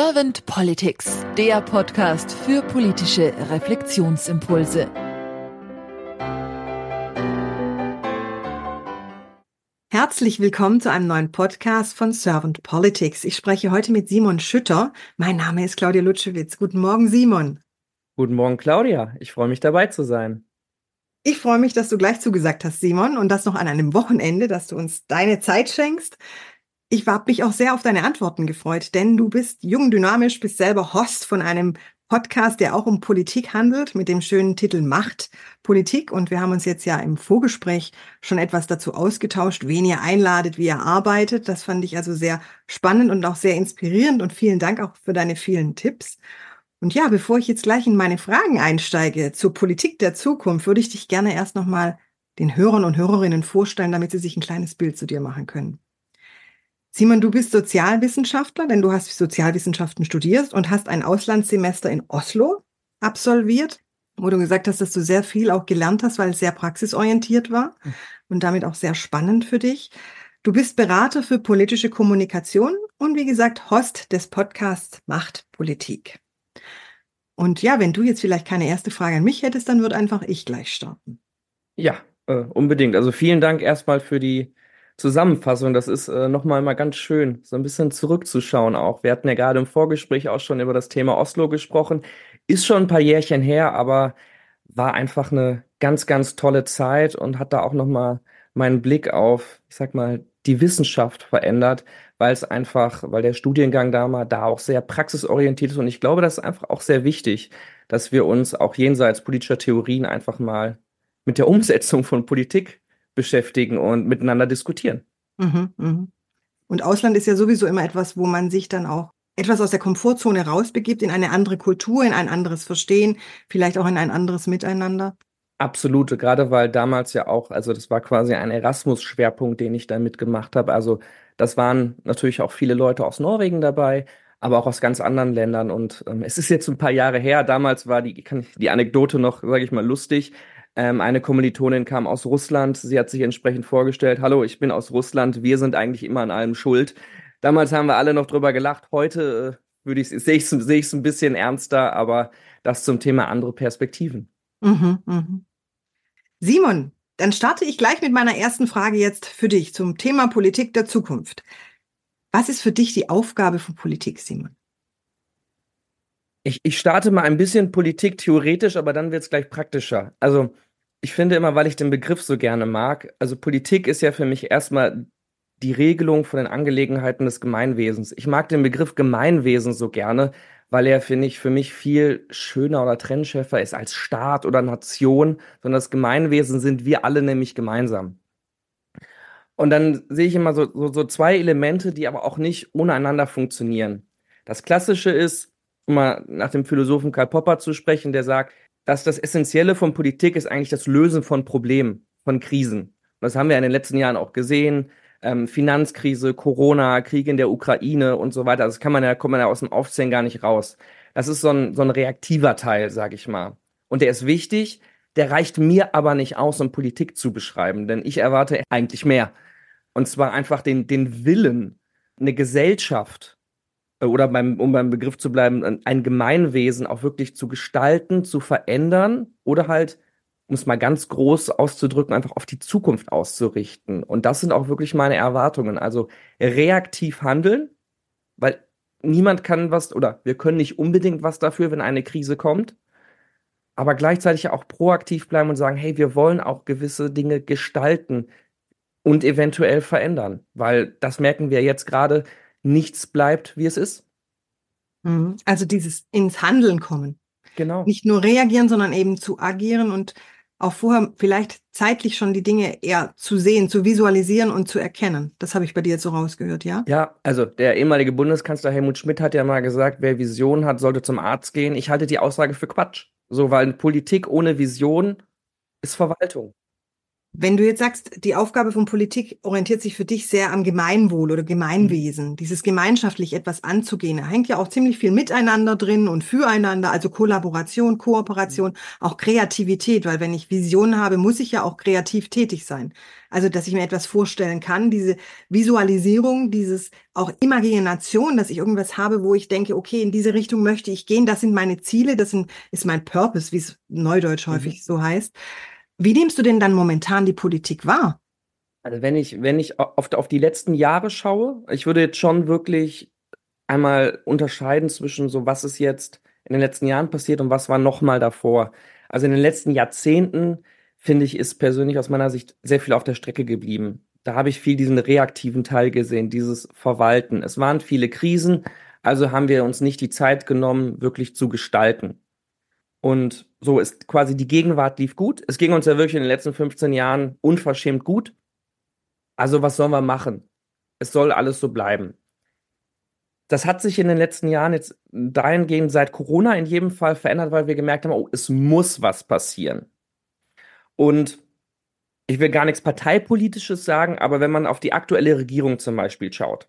Servant Politics, der Podcast für politische Reflexionsimpulse. Herzlich willkommen zu einem neuen Podcast von Servant Politics. Ich spreche heute mit Simon Schütter. Mein Name ist Claudia Lutschewitz. Guten Morgen, Simon. Guten Morgen, Claudia. Ich freue mich dabei zu sein. Ich freue mich, dass du gleich zugesagt hast, Simon, und das noch an einem Wochenende, dass du uns deine Zeit schenkst. Ich habe mich auch sehr auf deine Antworten gefreut, denn du bist jung, dynamisch, bist selber Host von einem Podcast, der auch um Politik handelt, mit dem schönen Titel Macht Politik. Und wir haben uns jetzt ja im Vorgespräch schon etwas dazu ausgetauscht, wen ihr einladet, wie ihr arbeitet. Das fand ich also sehr spannend und auch sehr inspirierend. Und vielen Dank auch für deine vielen Tipps. Und ja, bevor ich jetzt gleich in meine Fragen einsteige zur Politik der Zukunft, würde ich dich gerne erst nochmal den Hörern und Hörerinnen vorstellen, damit sie sich ein kleines Bild zu dir machen können. Simon, du bist Sozialwissenschaftler, denn du hast Sozialwissenschaften studiert und hast ein Auslandssemester in Oslo absolviert, wo du gesagt hast, dass du sehr viel auch gelernt hast, weil es sehr praxisorientiert war hm. und damit auch sehr spannend für dich. Du bist Berater für politische Kommunikation und wie gesagt Host des Podcasts Macht Politik. Und ja, wenn du jetzt vielleicht keine erste Frage an mich hättest, dann würde einfach ich gleich starten. Ja, äh, unbedingt. Also vielen Dank erstmal für die Zusammenfassung. Das ist äh, nochmal mal ganz schön, so ein bisschen zurückzuschauen auch. Wir hatten ja gerade im Vorgespräch auch schon über das Thema Oslo gesprochen. Ist schon ein paar Jährchen her, aber war einfach eine ganz, ganz tolle Zeit und hat da auch nochmal meinen Blick auf, ich sag mal, die Wissenschaft verändert, weil es einfach, weil der Studiengang da mal da auch sehr praxisorientiert ist. Und ich glaube, das ist einfach auch sehr wichtig, dass wir uns auch jenseits politischer Theorien einfach mal mit der Umsetzung von Politik beschäftigen und miteinander diskutieren. Mhm, mh. Und Ausland ist ja sowieso immer etwas, wo man sich dann auch etwas aus der Komfortzone rausbegibt, in eine andere Kultur, in ein anderes Verstehen, vielleicht auch in ein anderes Miteinander. Absolute, gerade weil damals ja auch, also das war quasi ein Erasmus-Schwerpunkt, den ich da mitgemacht habe. Also das waren natürlich auch viele Leute aus Norwegen dabei, aber auch aus ganz anderen Ländern. Und ähm, es ist jetzt ein paar Jahre her. Damals war die, kann ich, die Anekdote noch, sage ich mal, lustig. Ähm, eine Kommilitonin kam aus Russland. Sie hat sich entsprechend vorgestellt, hallo, ich bin aus Russland, wir sind eigentlich immer an allem schuld. Damals haben wir alle noch drüber gelacht. Heute äh, sehe ich es seh ein bisschen ernster, aber das zum Thema andere Perspektiven. Mhm, mh. Simon, dann starte ich gleich mit meiner ersten Frage jetzt für dich zum Thema Politik der Zukunft. Was ist für dich die Aufgabe von Politik, Simon? Ich, ich starte mal ein bisschen Politik theoretisch, aber dann wird es gleich praktischer. Also ich finde immer, weil ich den Begriff so gerne mag, also Politik ist ja für mich erstmal die Regelung von den Angelegenheiten des Gemeinwesens. Ich mag den Begriff Gemeinwesen so gerne, weil er, finde ich, für mich viel schöner oder trennschärfer ist als Staat oder Nation, sondern das Gemeinwesen sind wir alle nämlich gemeinsam. Und dann sehe ich immer so, so, so zwei Elemente, die aber auch nicht ohne einander funktionieren. Das Klassische ist, um mal nach dem Philosophen Karl Popper zu sprechen, der sagt, dass das Essentielle von Politik ist eigentlich das Lösen von Problemen, von Krisen. Und das haben wir in den letzten Jahren auch gesehen. Ähm, Finanzkrise, Corona, Krieg in der Ukraine und so weiter. Das kann man ja, kommt man ja aus dem Aufzählen gar nicht raus. Das ist so ein, so ein reaktiver Teil, sag ich mal. Und der ist wichtig, der reicht mir aber nicht aus, um Politik zu beschreiben, denn ich erwarte eigentlich mehr. Und zwar einfach den, den Willen, eine Gesellschaft oder beim, um beim Begriff zu bleiben, ein Gemeinwesen auch wirklich zu gestalten, zu verändern oder halt, um es mal ganz groß auszudrücken, einfach auf die Zukunft auszurichten. Und das sind auch wirklich meine Erwartungen. Also reaktiv handeln, weil niemand kann was oder wir können nicht unbedingt was dafür, wenn eine Krise kommt. Aber gleichzeitig auch proaktiv bleiben und sagen, hey, wir wollen auch gewisse Dinge gestalten und eventuell verändern. Weil das merken wir jetzt gerade, nichts bleibt, wie es ist. Mhm. Also dieses ins Handeln kommen. Genau. Nicht nur reagieren, sondern eben zu agieren und auch vorher vielleicht zeitlich schon die Dinge eher zu sehen, zu visualisieren und zu erkennen. Das habe ich bei dir jetzt so rausgehört, ja? Ja, also der ehemalige Bundeskanzler Helmut Schmidt hat ja mal gesagt, wer Vision hat, sollte zum Arzt gehen. Ich halte die Aussage für Quatsch. So, weil Politik ohne Vision ist Verwaltung. Wenn du jetzt sagst, die Aufgabe von Politik orientiert sich für dich sehr am Gemeinwohl oder Gemeinwesen, dieses gemeinschaftlich etwas anzugehen, da hängt ja auch ziemlich viel miteinander drin und füreinander, also Kollaboration, Kooperation, auch Kreativität, weil wenn ich Visionen habe, muss ich ja auch kreativ tätig sein. Also, dass ich mir etwas vorstellen kann, diese Visualisierung, dieses auch Imagination, dass ich irgendwas habe, wo ich denke, okay, in diese Richtung möchte ich gehen, das sind meine Ziele, das sind, ist mein Purpose, wie es neudeutsch häufig mhm. so heißt. Wie nimmst du denn dann momentan die Politik wahr? Also wenn ich, wenn ich auf, auf die letzten Jahre schaue, ich würde jetzt schon wirklich einmal unterscheiden zwischen so, was ist jetzt in den letzten Jahren passiert und was war nochmal davor. Also in den letzten Jahrzehnten, finde ich, ist persönlich aus meiner Sicht sehr viel auf der Strecke geblieben. Da habe ich viel diesen reaktiven Teil gesehen, dieses Verwalten. Es waren viele Krisen, also haben wir uns nicht die Zeit genommen, wirklich zu gestalten. Und so ist quasi die Gegenwart lief gut. Es ging uns ja wirklich in den letzten 15 Jahren unverschämt gut. Also was sollen wir machen? Es soll alles so bleiben. Das hat sich in den letzten Jahren jetzt dahingehend seit Corona in jedem Fall verändert, weil wir gemerkt haben, oh, es muss was passieren. Und ich will gar nichts Parteipolitisches sagen, aber wenn man auf die aktuelle Regierung zum Beispiel schaut,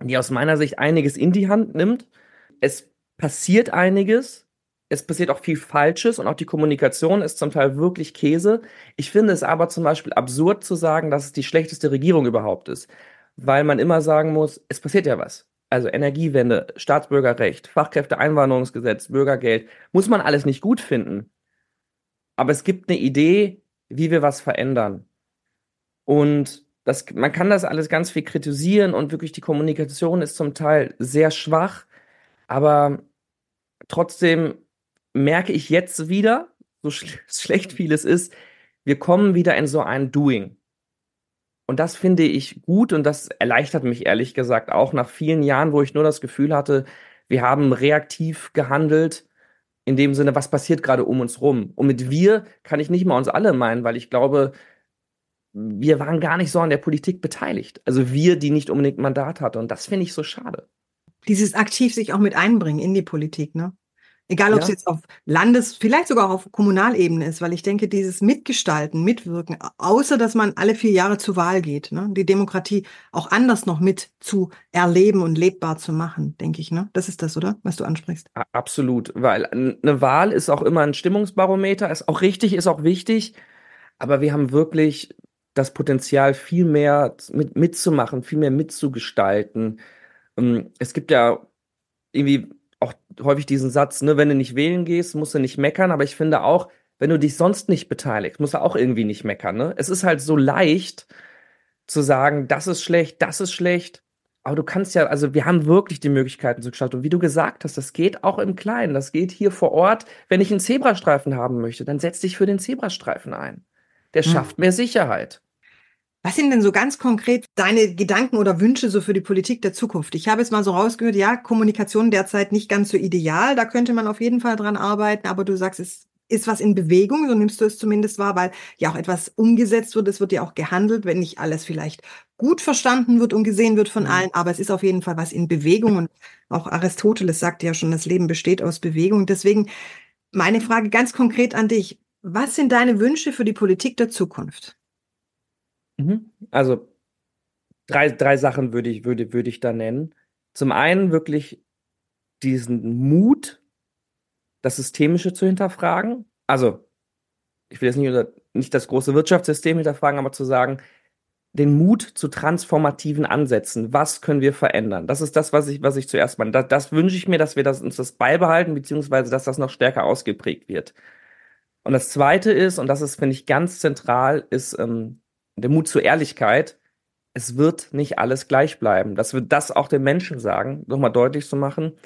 die aus meiner Sicht einiges in die Hand nimmt, es passiert einiges, es passiert auch viel Falsches und auch die Kommunikation ist zum Teil wirklich Käse. Ich finde es aber zum Beispiel absurd zu sagen, dass es die schlechteste Regierung überhaupt ist, weil man immer sagen muss, es passiert ja was. Also Energiewende, Staatsbürgerrecht, Fachkräfteeinwanderungsgesetz, Bürgergeld, muss man alles nicht gut finden. Aber es gibt eine Idee, wie wir was verändern. Und das, man kann das alles ganz viel kritisieren und wirklich die Kommunikation ist zum Teil sehr schwach, aber trotzdem merke ich jetzt wieder, so sch schlecht vieles ist, wir kommen wieder in so ein Doing. Und das finde ich gut und das erleichtert mich ehrlich gesagt auch nach vielen Jahren, wo ich nur das Gefühl hatte, wir haben reaktiv gehandelt, in dem Sinne, was passiert gerade um uns rum. Und mit wir kann ich nicht mal uns alle meinen, weil ich glaube, wir waren gar nicht so an der Politik beteiligt. Also wir, die nicht unbedingt Mandat hatten. Und das finde ich so schade. Dieses aktiv sich auch mit einbringen in die Politik, ne? Egal, ob es jetzt auf Landes-, vielleicht sogar auch auf Kommunalebene ist, weil ich denke, dieses Mitgestalten, Mitwirken, außer dass man alle vier Jahre zur Wahl geht, ne, die Demokratie auch anders noch mit zu erleben und lebbar zu machen, denke ich, ne? Das ist das, oder? Was du ansprichst. Absolut, weil eine Wahl ist auch immer ein Stimmungsbarometer, ist auch richtig, ist auch wichtig, aber wir haben wirklich das Potenzial, viel mehr mit, mitzumachen, viel mehr mitzugestalten. Ähm, es gibt ja irgendwie häufig diesen Satz, ne, wenn du nicht wählen gehst, musst du nicht meckern, aber ich finde auch, wenn du dich sonst nicht beteiligst, musst du auch irgendwie nicht meckern, ne? Es ist halt so leicht zu sagen, das ist schlecht, das ist schlecht, aber du kannst ja, also wir haben wirklich die Möglichkeiten zu gestalten. Und wie du gesagt hast, das geht auch im Kleinen. Das geht hier vor Ort. Wenn ich einen Zebrastreifen haben möchte, dann setz dich für den Zebrastreifen ein. Der hm. schafft mehr Sicherheit. Was sind denn so ganz konkret deine Gedanken oder Wünsche so für die Politik der Zukunft? Ich habe jetzt mal so rausgehört, ja, Kommunikation derzeit nicht ganz so ideal, da könnte man auf jeden Fall dran arbeiten, aber du sagst, es ist was in Bewegung, so nimmst du es zumindest wahr, weil ja auch etwas umgesetzt wird, es wird ja auch gehandelt, wenn nicht alles vielleicht gut verstanden wird und gesehen wird von mhm. allen, aber es ist auf jeden Fall was in Bewegung und auch Aristoteles sagt ja schon, das Leben besteht aus Bewegung. Deswegen meine Frage ganz konkret an dich. Was sind deine Wünsche für die Politik der Zukunft? Mhm. Also drei, drei Sachen würde ich, würde, würde ich da nennen. Zum einen wirklich diesen Mut, das Systemische zu hinterfragen. Also, ich will jetzt nicht, nicht das große Wirtschaftssystem hinterfragen, aber zu sagen, den Mut zu transformativen Ansätzen. Was können wir verändern? Das ist das, was ich, was ich zuerst meine. Das, das wünsche ich mir, dass wir das, uns das beibehalten, beziehungsweise dass das noch stärker ausgeprägt wird. Und das zweite ist, und das ist, finde ich, ganz zentral, ist ähm, der Mut zur Ehrlichkeit, es wird nicht alles gleich bleiben. Dass wir das auch den Menschen sagen, nochmal deutlich zu machen.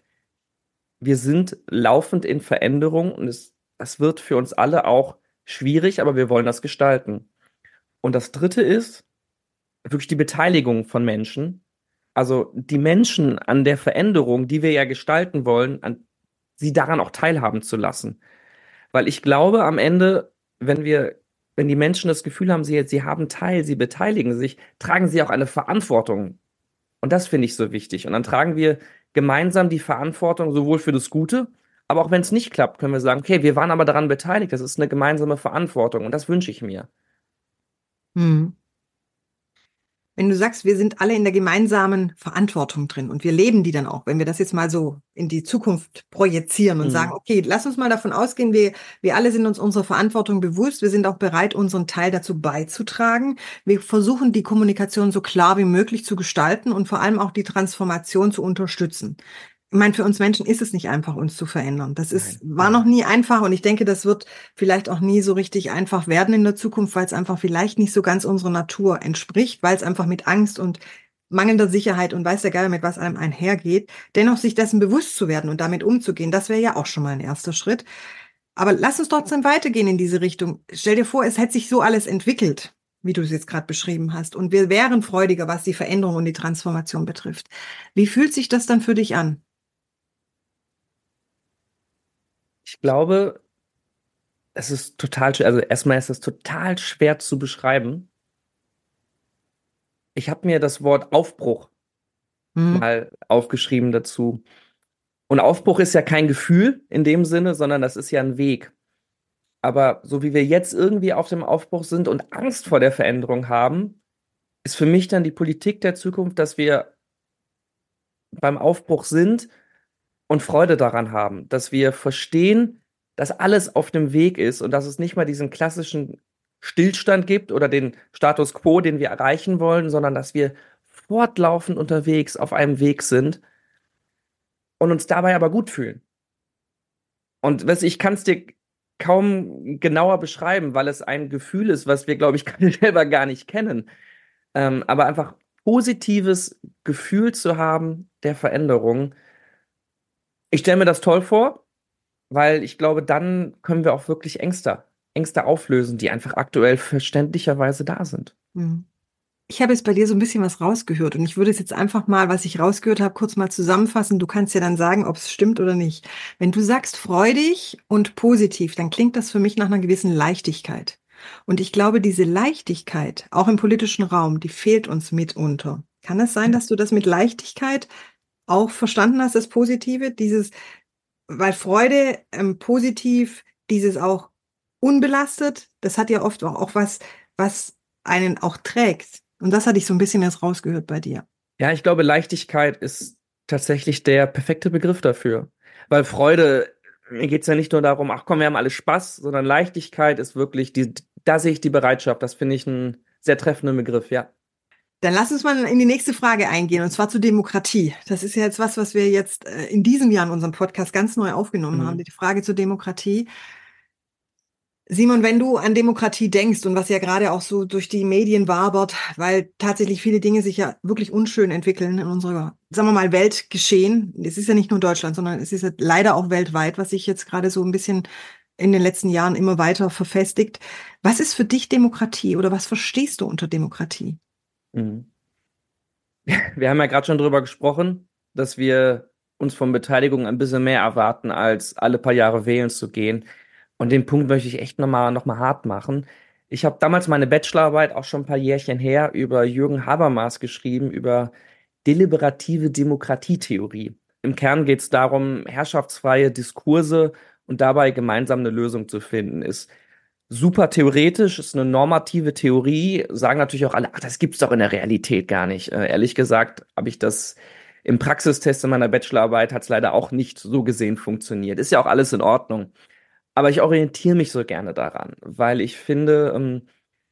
Wir sind laufend in Veränderung und es, das wird für uns alle auch schwierig, aber wir wollen das gestalten. Und das dritte ist wirklich die Beteiligung von Menschen. Also die Menschen an der Veränderung, die wir ja gestalten wollen, an, sie daran auch teilhaben zu lassen. Weil ich glaube, am Ende, wenn wir wenn die Menschen das Gefühl haben, sie, sie haben Teil, sie beteiligen sich, tragen sie auch eine Verantwortung. Und das finde ich so wichtig. Und dann tragen wir gemeinsam die Verantwortung sowohl für das Gute, aber auch wenn es nicht klappt, können wir sagen, okay, wir waren aber daran beteiligt, das ist eine gemeinsame Verantwortung und das wünsche ich mir. Hm. Wenn du sagst, wir sind alle in der gemeinsamen Verantwortung drin und wir leben die dann auch, wenn wir das jetzt mal so in die Zukunft projizieren und mhm. sagen, okay, lass uns mal davon ausgehen, wir, wir alle sind uns unserer Verantwortung bewusst, wir sind auch bereit, unseren Teil dazu beizutragen. Wir versuchen, die Kommunikation so klar wie möglich zu gestalten und vor allem auch die Transformation zu unterstützen ich meine, für uns Menschen ist es nicht einfach, uns zu verändern. Das ist, Nein. war noch nie einfach und ich denke, das wird vielleicht auch nie so richtig einfach werden in der Zukunft, weil es einfach vielleicht nicht so ganz unserer Natur entspricht, weil es einfach mit Angst und mangelnder Sicherheit und weiß der Geier, mit was einem einhergeht, dennoch sich dessen bewusst zu werden und damit umzugehen, das wäre ja auch schon mal ein erster Schritt. Aber lass uns trotzdem weitergehen in diese Richtung. Stell dir vor, es hätte sich so alles entwickelt, wie du es jetzt gerade beschrieben hast, und wir wären freudiger, was die Veränderung und die Transformation betrifft. Wie fühlt sich das dann für dich an? Ich glaube, es ist total schwer. Also erstmal ist es total schwer zu beschreiben. Ich habe mir das Wort Aufbruch hm. mal aufgeschrieben dazu. Und Aufbruch ist ja kein Gefühl in dem Sinne, sondern das ist ja ein Weg. Aber so wie wir jetzt irgendwie auf dem Aufbruch sind und Angst vor der Veränderung haben, ist für mich dann die Politik der Zukunft, dass wir beim Aufbruch sind und Freude daran haben, dass wir verstehen, dass alles auf dem Weg ist und dass es nicht mal diesen klassischen Stillstand gibt oder den Status quo, den wir erreichen wollen, sondern dass wir fortlaufend unterwegs auf einem Weg sind und uns dabei aber gut fühlen. Und ich kann es dir kaum genauer beschreiben, weil es ein Gefühl ist, was wir, glaube ich, selber gar nicht kennen. Ähm, aber einfach positives Gefühl zu haben der Veränderung, ich stelle mir das toll vor, weil ich glaube, dann können wir auch wirklich Ängste, Ängste auflösen, die einfach aktuell verständlicherweise da sind. Mhm. Ich habe jetzt bei dir so ein bisschen was rausgehört und ich würde es jetzt einfach mal, was ich rausgehört habe, kurz mal zusammenfassen. Du kannst ja dann sagen, ob es stimmt oder nicht. Wenn du sagst freudig und positiv, dann klingt das für mich nach einer gewissen Leichtigkeit. Und ich glaube, diese Leichtigkeit, auch im politischen Raum, die fehlt uns mitunter. Kann es sein, dass du das mit Leichtigkeit auch verstanden hast, das Positive, dieses, weil Freude ähm, positiv, dieses auch unbelastet, das hat ja oft auch, auch was, was einen auch trägt. Und das hatte ich so ein bisschen jetzt rausgehört bei dir. Ja, ich glaube, Leichtigkeit ist tatsächlich der perfekte Begriff dafür. Weil Freude, mir geht es ja nicht nur darum, ach komm, wir haben alle Spaß, sondern Leichtigkeit ist wirklich, die, da sehe ich die Bereitschaft. Das finde ich einen sehr treffenden Begriff, ja. Dann lass uns mal in die nächste Frage eingehen, und zwar zur Demokratie. Das ist ja jetzt was, was wir jetzt äh, in diesem Jahr in unserem Podcast ganz neu aufgenommen mhm. haben, die Frage zur Demokratie. Simon, wenn du an Demokratie denkst und was ja gerade auch so durch die Medien wabert, weil tatsächlich viele Dinge sich ja wirklich unschön entwickeln in unserer, sagen wir mal, Weltgeschehen. Es ist ja nicht nur Deutschland, sondern es ist ja leider auch weltweit, was sich jetzt gerade so ein bisschen in den letzten Jahren immer weiter verfestigt. Was ist für dich Demokratie oder was verstehst du unter Demokratie? Mhm. Wir haben ja gerade schon drüber gesprochen, dass wir uns von Beteiligung ein bisschen mehr erwarten, als alle paar Jahre wählen zu gehen. Und den Punkt möchte ich echt nochmal noch mal hart machen. Ich habe damals meine Bachelorarbeit auch schon ein paar Jährchen her über Jürgen Habermas geschrieben, über deliberative Demokratietheorie. Im Kern geht es darum, herrschaftsfreie Diskurse und dabei gemeinsam eine Lösung zu finden. Ist super theoretisch, ist eine normative Theorie, sagen natürlich auch alle, ach, das gibt's doch in der Realität gar nicht. Äh, ehrlich gesagt habe ich das im Praxistest in meiner Bachelorarbeit hat es leider auch nicht so gesehen funktioniert. Ist ja auch alles in Ordnung. Aber ich orientiere mich so gerne daran, weil ich finde, ähm,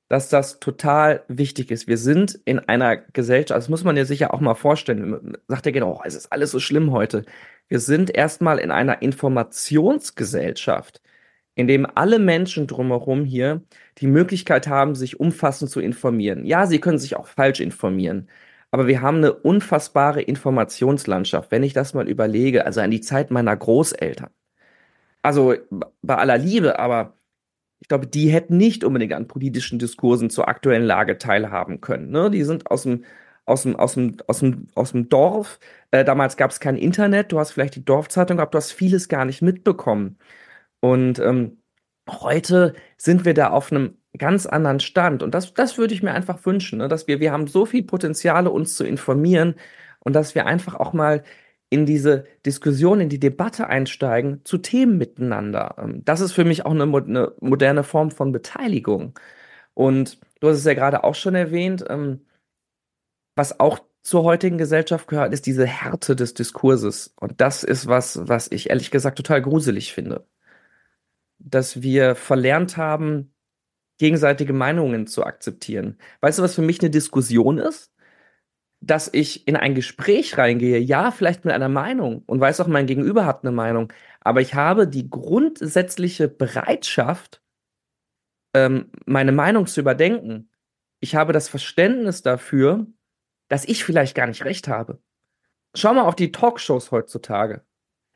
dass das total wichtig ist. Wir sind in einer Gesellschaft, das muss man ja sicher auch mal vorstellen, sagt ja genau, es ist alles so schlimm heute. Wir sind erstmal in einer Informationsgesellschaft in dem alle Menschen drumherum hier die Möglichkeit haben, sich umfassend zu informieren. Ja, sie können sich auch falsch informieren, aber wir haben eine unfassbare Informationslandschaft, wenn ich das mal überlege, also an die Zeit meiner Großeltern. Also bei aller Liebe, aber ich glaube, die hätten nicht unbedingt an politischen Diskursen zur aktuellen Lage teilhaben können. Ne? Die sind aus dem aus dem, aus dem, aus dem, aus dem Dorf. Äh, damals gab es kein Internet, du hast vielleicht die Dorfzeitung gehabt, du hast vieles gar nicht mitbekommen. Und ähm, heute sind wir da auf einem ganz anderen Stand. Und das, das würde ich mir einfach wünschen, ne? dass wir, wir haben so viel Potenziale, uns zu informieren und dass wir einfach auch mal in diese Diskussion, in die Debatte einsteigen zu Themen miteinander. Ähm, das ist für mich auch eine, eine moderne Form von Beteiligung. Und du hast es ja gerade auch schon erwähnt, ähm, was auch zur heutigen Gesellschaft gehört, ist diese Härte des Diskurses. Und das ist was, was ich ehrlich gesagt total gruselig finde. Dass wir verlernt haben, gegenseitige Meinungen zu akzeptieren. Weißt du, was für mich eine Diskussion ist? Dass ich in ein Gespräch reingehe, ja, vielleicht mit einer Meinung und weiß auch, mein Gegenüber hat eine Meinung, aber ich habe die grundsätzliche Bereitschaft, ähm, meine Meinung zu überdenken. Ich habe das Verständnis dafür, dass ich vielleicht gar nicht recht habe. Schau mal auf die Talkshows heutzutage.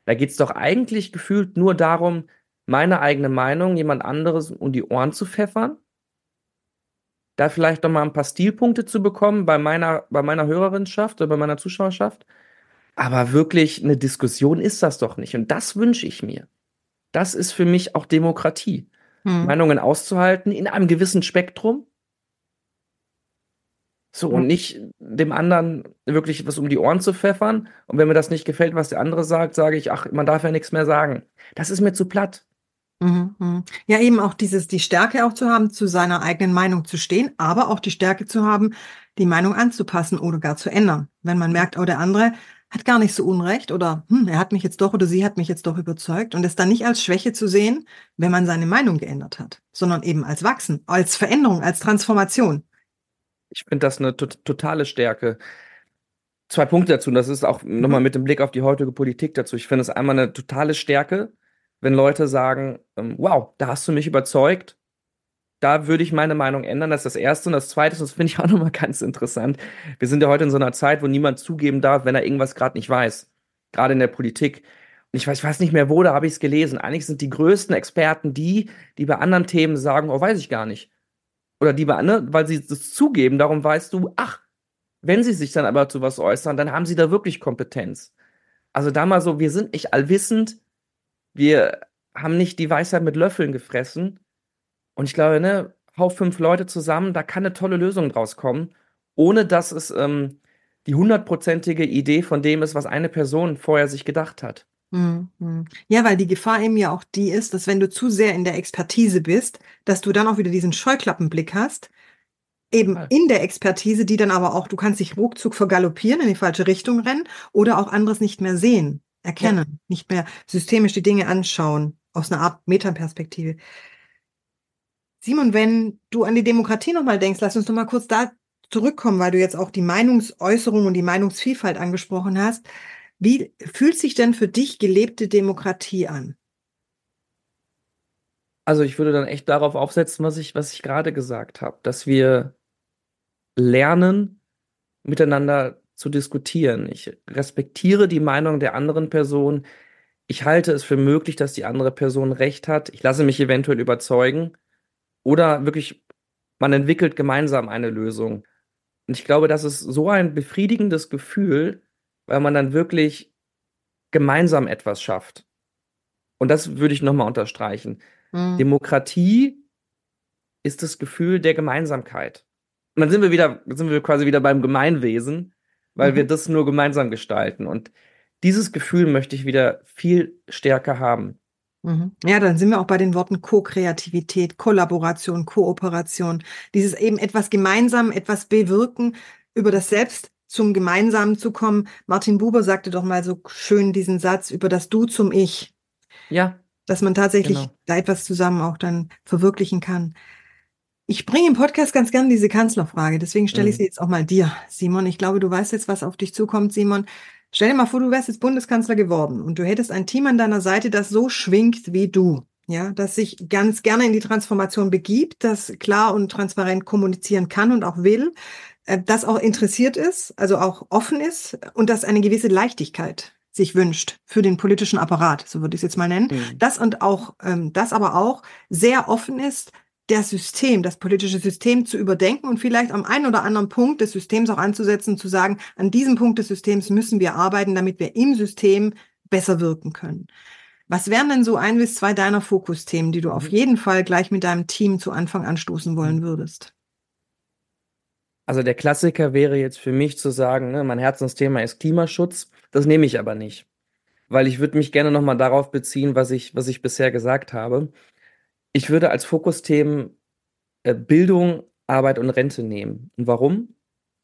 Da geht es doch eigentlich gefühlt nur darum, meine eigene Meinung jemand anderes um die Ohren zu pfeffern. Da vielleicht noch mal ein paar Stilpunkte zu bekommen bei meiner, bei meiner Hörerinschaft oder bei meiner Zuschauerschaft. Aber wirklich eine Diskussion ist das doch nicht. Und das wünsche ich mir. Das ist für mich auch Demokratie. Hm. Meinungen auszuhalten in einem gewissen Spektrum, so, und nicht dem anderen wirklich was um die Ohren zu pfeffern. Und wenn mir das nicht gefällt, was der andere sagt, sage ich, ach, man darf ja nichts mehr sagen. Das ist mir zu platt. Mhm, mhm. Ja, eben auch dieses, die Stärke auch zu haben, zu seiner eigenen Meinung zu stehen, aber auch die Stärke zu haben, die Meinung anzupassen oder gar zu ändern. Wenn man merkt, oh, der andere hat gar nicht so Unrecht oder hm, er hat mich jetzt doch oder sie hat mich jetzt doch überzeugt und es dann nicht als Schwäche zu sehen, wenn man seine Meinung geändert hat, sondern eben als Wachsen, als Veränderung, als Transformation. Ich finde das eine to totale Stärke. Zwei Punkte dazu, und das ist auch mhm. nochmal mit dem Blick auf die heutige Politik dazu. Ich finde es einmal eine totale Stärke, wenn Leute sagen, ähm, wow, da hast du mich überzeugt, da würde ich meine Meinung ändern. Das ist das Erste. Und das Zweite, das finde ich auch nochmal ganz interessant. Wir sind ja heute in so einer Zeit, wo niemand zugeben darf, wenn er irgendwas gerade nicht weiß. Gerade in der Politik. Und ich weiß, ich weiß nicht mehr wo, da habe ich es gelesen. Eigentlich sind die größten Experten die, die bei anderen Themen sagen, oh, weiß ich gar nicht oder die ne, weil sie das zugeben, darum weißt du, ach, wenn sie sich dann aber zu was äußern, dann haben sie da wirklich Kompetenz. Also da mal so, wir sind nicht allwissend, wir haben nicht die Weisheit mit Löffeln gefressen. Und ich glaube, ne, hau fünf Leute zusammen, da kann eine tolle Lösung draus kommen, ohne dass es ähm, die hundertprozentige Idee von dem ist, was eine Person vorher sich gedacht hat. Mhm. Ja, weil die Gefahr eben ja auch die ist, dass wenn du zu sehr in der Expertise bist, dass du dann auch wieder diesen Scheuklappenblick hast, eben in der Expertise, die dann aber auch, du kannst dich ruckzuck vergaloppieren, in die falsche Richtung rennen oder auch anderes nicht mehr sehen, erkennen, ja. nicht mehr systemisch die Dinge anschauen, aus einer Art Metaperspektive. Simon, wenn du an die Demokratie nochmal denkst, lass uns noch mal kurz da zurückkommen, weil du jetzt auch die Meinungsäußerung und die Meinungsvielfalt angesprochen hast. Wie fühlt sich denn für dich gelebte Demokratie an? Also ich würde dann echt darauf aufsetzen, was ich, was ich gerade gesagt habe, dass wir lernen, miteinander zu diskutieren. Ich respektiere die Meinung der anderen Person. Ich halte es für möglich, dass die andere Person recht hat. Ich lasse mich eventuell überzeugen. Oder wirklich, man entwickelt gemeinsam eine Lösung. Und ich glaube, das ist so ein befriedigendes Gefühl, weil man dann wirklich gemeinsam etwas schafft. Und das würde ich nochmal unterstreichen. Mhm. Demokratie ist das Gefühl der Gemeinsamkeit. Und dann sind wir wieder, sind wir quasi wieder beim Gemeinwesen, weil mhm. wir das nur gemeinsam gestalten. Und dieses Gefühl möchte ich wieder viel stärker haben. Mhm. Ja, dann sind wir auch bei den Worten Co-Kreativität, Kollaboration, Kooperation. Dieses eben etwas gemeinsam, etwas bewirken, über das Selbst zum Gemeinsamen zu kommen. Martin Buber sagte doch mal so schön diesen Satz über das Du zum Ich. Ja. Dass man tatsächlich genau. da etwas zusammen auch dann verwirklichen kann. Ich bringe im Podcast ganz gern diese Kanzlerfrage, deswegen stelle ich mhm. sie jetzt auch mal dir, Simon. Ich glaube, du weißt jetzt, was auf dich zukommt, Simon. Stell dir mal vor, du wärst jetzt Bundeskanzler geworden und du hättest ein Team an deiner Seite, das so schwingt wie du. Ja, das sich ganz gerne in die Transformation begibt, das klar und transparent kommunizieren kann und auch will, äh, das auch interessiert ist, also auch offen ist und das eine gewisse Leichtigkeit sich wünscht für den politischen Apparat, so würde ich es jetzt mal nennen. Mhm. Das und auch, ähm, das aber auch sehr offen ist, das System, das politische System zu überdenken und vielleicht am einen oder anderen Punkt des Systems auch anzusetzen, zu sagen, an diesem Punkt des Systems müssen wir arbeiten, damit wir im System besser wirken können. Was wären denn so ein bis zwei deiner Fokusthemen, die du auf mhm. jeden Fall gleich mit deinem Team zu Anfang anstoßen wollen mhm. würdest? Also der Klassiker wäre jetzt für mich zu sagen, ne, mein Herzensthema ist Klimaschutz. Das nehme ich aber nicht, weil ich würde mich gerne noch mal darauf beziehen, was ich, was ich bisher gesagt habe. Ich würde als Fokusthemen äh, Bildung Arbeit und Rente nehmen. Und warum?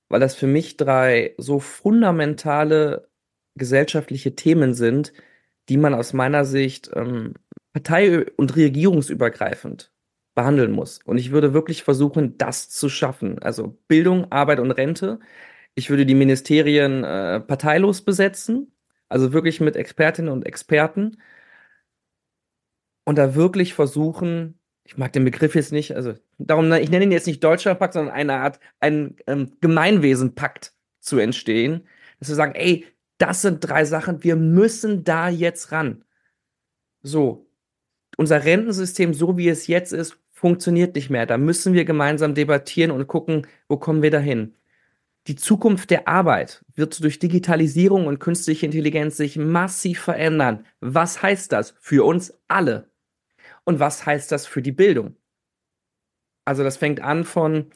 Weil das für mich drei so fundamentale gesellschaftliche Themen sind, die man aus meiner Sicht ähm, partei- und regierungsübergreifend behandeln muss. Und ich würde wirklich versuchen, das zu schaffen. Also Bildung, Arbeit und Rente. Ich würde die Ministerien äh, parteilos besetzen, also wirklich mit Expertinnen und Experten. Und da wirklich versuchen, ich mag den Begriff jetzt nicht, also darum, ich nenne ihn jetzt nicht Deutscher Pakt, sondern eine Art, ein ähm, Gemeinwesenpakt zu entstehen, dass wir sagen, ey, das sind drei Sachen, wir müssen da jetzt ran. So, unser Rentensystem, so wie es jetzt ist, funktioniert nicht mehr. Da müssen wir gemeinsam debattieren und gucken, wo kommen wir dahin. Die Zukunft der Arbeit wird durch Digitalisierung und künstliche Intelligenz sich massiv verändern. Was heißt das für uns alle? Und was heißt das für die Bildung? Also das fängt an von,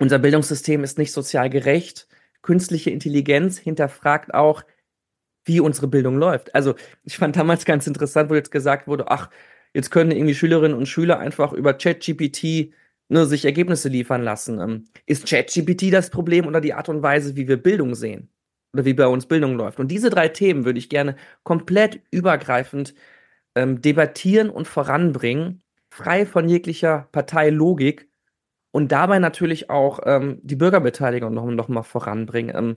unser Bildungssystem ist nicht sozial gerecht. Künstliche Intelligenz hinterfragt auch, wie unsere Bildung läuft. Also ich fand damals ganz interessant, wo jetzt gesagt wurde, ach, Jetzt können irgendwie Schülerinnen und Schüler einfach über ChatGPT ne, sich Ergebnisse liefern lassen. Ähm, ist ChatGPT das Problem oder die Art und Weise, wie wir Bildung sehen? Oder wie bei uns Bildung läuft? Und diese drei Themen würde ich gerne komplett übergreifend ähm, debattieren und voranbringen, frei von jeglicher Parteilogik und dabei natürlich auch ähm, die Bürgerbeteiligung noch, noch voranbringen. Ähm,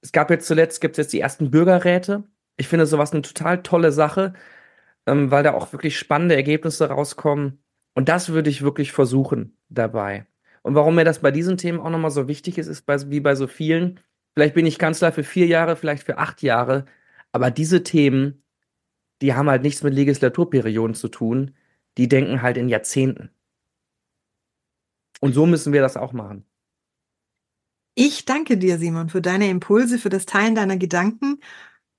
es gab jetzt zuletzt, gibt es jetzt die ersten Bürgerräte. Ich finde sowas eine total tolle Sache ähm, weil da auch wirklich spannende Ergebnisse rauskommen. Und das würde ich wirklich versuchen dabei. Und warum mir das bei diesen Themen auch nochmal so wichtig ist, ist bei, wie bei so vielen, vielleicht bin ich Kanzler für vier Jahre, vielleicht für acht Jahre, aber diese Themen, die haben halt nichts mit Legislaturperioden zu tun, die denken halt in Jahrzehnten. Und so müssen wir das auch machen. Ich danke dir, Simon, für deine Impulse, für das Teilen deiner Gedanken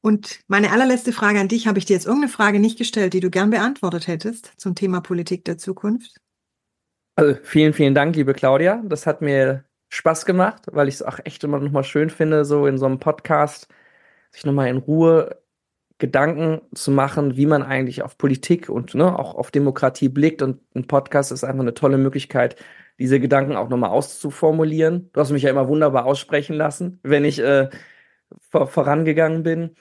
und meine allerletzte Frage an dich, habe ich dir jetzt irgendeine Frage nicht gestellt, die du gern beantwortet hättest zum Thema Politik der Zukunft? Also vielen, vielen Dank, liebe Claudia. Das hat mir Spaß gemacht, weil ich es auch echt immer noch mal schön finde, so in so einem Podcast sich noch mal in Ruhe Gedanken zu machen, wie man eigentlich auf Politik und ne, auch auf Demokratie blickt. Und ein Podcast ist einfach eine tolle Möglichkeit, diese Gedanken auch noch mal auszuformulieren. Du hast mich ja immer wunderbar aussprechen lassen, wenn ich äh, vor, vorangegangen bin.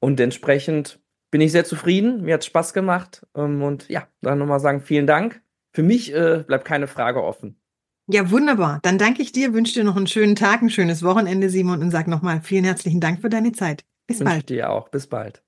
Und entsprechend bin ich sehr zufrieden. Mir hat Spaß gemacht. Ähm, und ja, dann nochmal sagen, vielen Dank. Für mich äh, bleibt keine Frage offen. Ja, wunderbar. Dann danke ich dir, wünsche dir noch einen schönen Tag, ein schönes Wochenende, Simon, und sag nochmal vielen herzlichen Dank für deine Zeit. Bis Wünsche bald. dir auch. Bis bald.